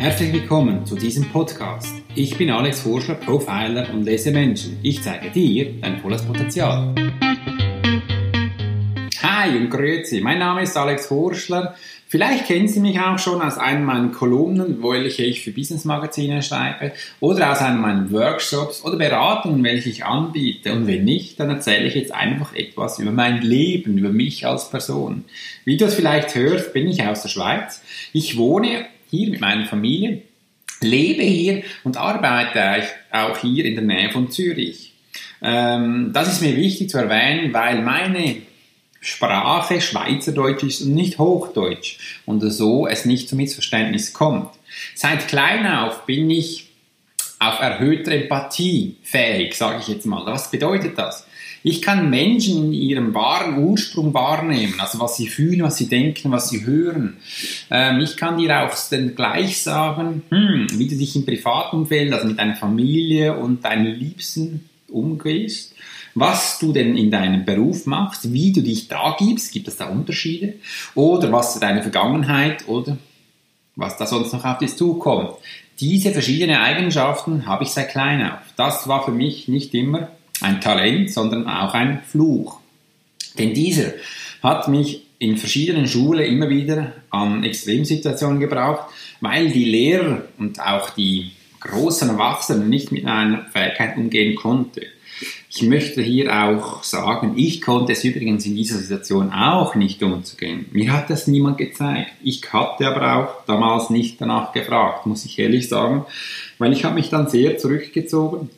Herzlich willkommen zu diesem Podcast. Ich bin Alex Forscher, Profiler und lese Menschen. Ich zeige dir dein volles Potenzial. Hi und grüezi, mein Name ist Alex Horschler. Vielleicht kennen Sie mich auch schon aus einem meiner Kolumnen, welche ich für Business Magazine schreibe, oder aus einem meiner Workshops oder Beratungen, welche ich anbiete. Und wenn nicht, dann erzähle ich jetzt einfach etwas über mein Leben, über mich als Person. Wie du es vielleicht hörst, bin ich aus der Schweiz. Ich wohne hier mit meiner Familie, lebe hier und arbeite auch hier in der Nähe von Zürich. Ähm, das ist mir wichtig zu erwähnen, weil meine Sprache Schweizerdeutsch ist und nicht Hochdeutsch und so es nicht zu Missverständnis kommt. Seit klein auf bin ich auf erhöhter Empathie fähig, sage ich jetzt mal. Was bedeutet das? Ich kann Menschen in ihrem wahren Ursprung wahrnehmen, also was sie fühlen, was sie denken, was sie hören. Ähm, ich kann dir auch dann gleich sagen, hm, wie du dich im Privatumfeld, also mit deiner Familie und deinen Liebsten umgehst was du denn in deinem Beruf machst, wie du dich da gibst, gibt es da Unterschiede? Oder was deine Vergangenheit oder was da sonst noch auf dich zukommt. Diese verschiedenen Eigenschaften habe ich seit klein auf. Das war für mich nicht immer ein Talent, sondern auch ein Fluch. Denn dieser hat mich in verschiedenen Schulen immer wieder an Extremsituationen gebraucht, weil die Lehrer und auch die großen Erwachsenen nicht mit einer Fähigkeit umgehen konnten. Ich möchte hier auch sagen, ich konnte es übrigens in dieser Situation auch nicht umzugehen. Mir hat das niemand gezeigt. Ich hatte aber auch damals nicht danach gefragt, muss ich ehrlich sagen, weil ich habe mich dann sehr zurückgezogen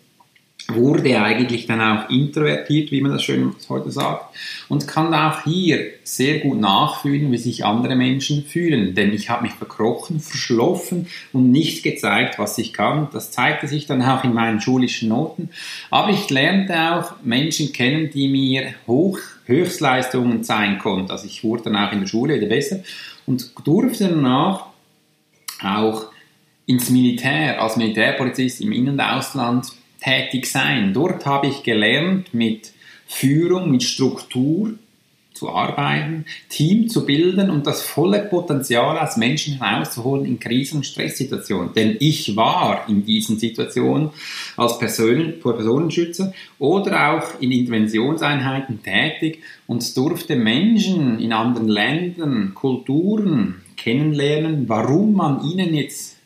wurde eigentlich dann auch introvertiert, wie man das schön heute sagt, und kann auch hier sehr gut nachfühlen, wie sich andere Menschen fühlen. Denn ich habe mich verkrochen, verschlossen und nicht gezeigt, was ich kann. Das zeigte sich dann auch in meinen schulischen Noten. Aber ich lernte auch Menschen kennen, die mir hoch, Höchstleistungen zeigen konnten. Also ich wurde dann auch in der Schule wieder besser und durfte danach auch ins Militär, als Militärpolizist im In- und Ausland tätig sein. Dort habe ich gelernt, mit Führung, mit Struktur zu arbeiten, Team zu bilden und das volle Potenzial aus Menschen herauszuholen in Krisen- und Stresssituationen. Denn ich war in diesen Situationen als Person, Personenschützer oder auch in Interventionseinheiten tätig und durfte Menschen in anderen Ländern, Kulturen kennenlernen, warum man ihnen jetzt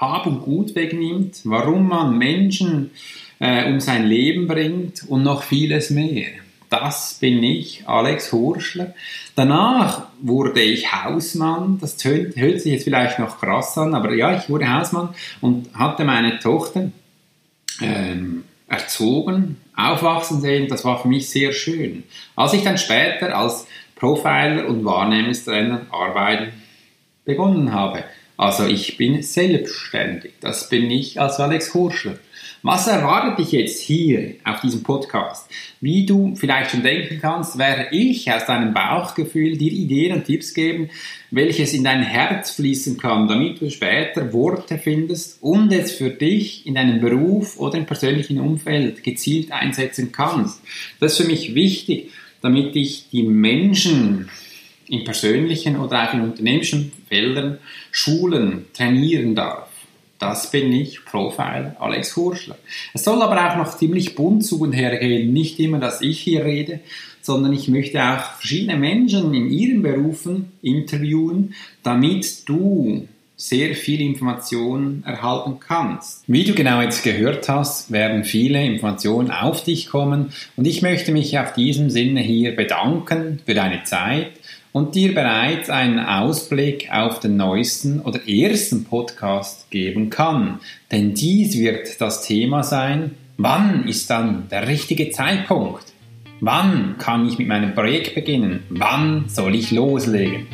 hab und Gut wegnimmt, warum man Menschen äh, um sein Leben bringt und noch vieles mehr. Das bin ich, Alex Horschler. Danach wurde ich Hausmann. Das hört, hört sich jetzt vielleicht noch krass an, aber ja, ich wurde Hausmann und hatte meine Tochter ähm, erzogen, aufwachsen sehen. Das war für mich sehr schön. Als ich dann später als Profiler und Wahrnehmungstrainer arbeiten begonnen habe, also ich bin selbstständig. Das bin ich als Alex Horschler. Was erwartet dich jetzt hier auf diesem Podcast? Wie du vielleicht schon denken kannst, werde ich aus deinem Bauchgefühl dir Ideen und Tipps geben, welches in dein Herz fließen kann, damit du später Worte findest und es für dich in deinem Beruf oder im persönlichen Umfeld gezielt einsetzen kannst. Das ist für mich wichtig, damit ich die Menschen in persönlichen oder auch in unternehmerischen Feldern schulen, trainieren darf. Das bin ich, Profile Alex Hurschler. Es soll aber auch noch ziemlich bunt zu und her gehen. Nicht immer, dass ich hier rede, sondern ich möchte auch verschiedene Menschen in ihren Berufen interviewen, damit du sehr viel Informationen erhalten kannst. Wie du genau jetzt gehört hast, werden viele Informationen auf dich kommen und ich möchte mich auf diesem Sinne hier bedanken für deine Zeit und dir bereits einen Ausblick auf den neuesten oder ersten Podcast geben kann. Denn dies wird das Thema sein, wann ist dann der richtige Zeitpunkt? Wann kann ich mit meinem Projekt beginnen? Wann soll ich loslegen?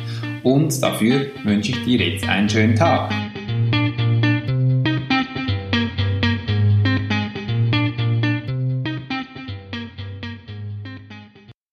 Und dafür wünsche ich dir jetzt einen schönen Tag.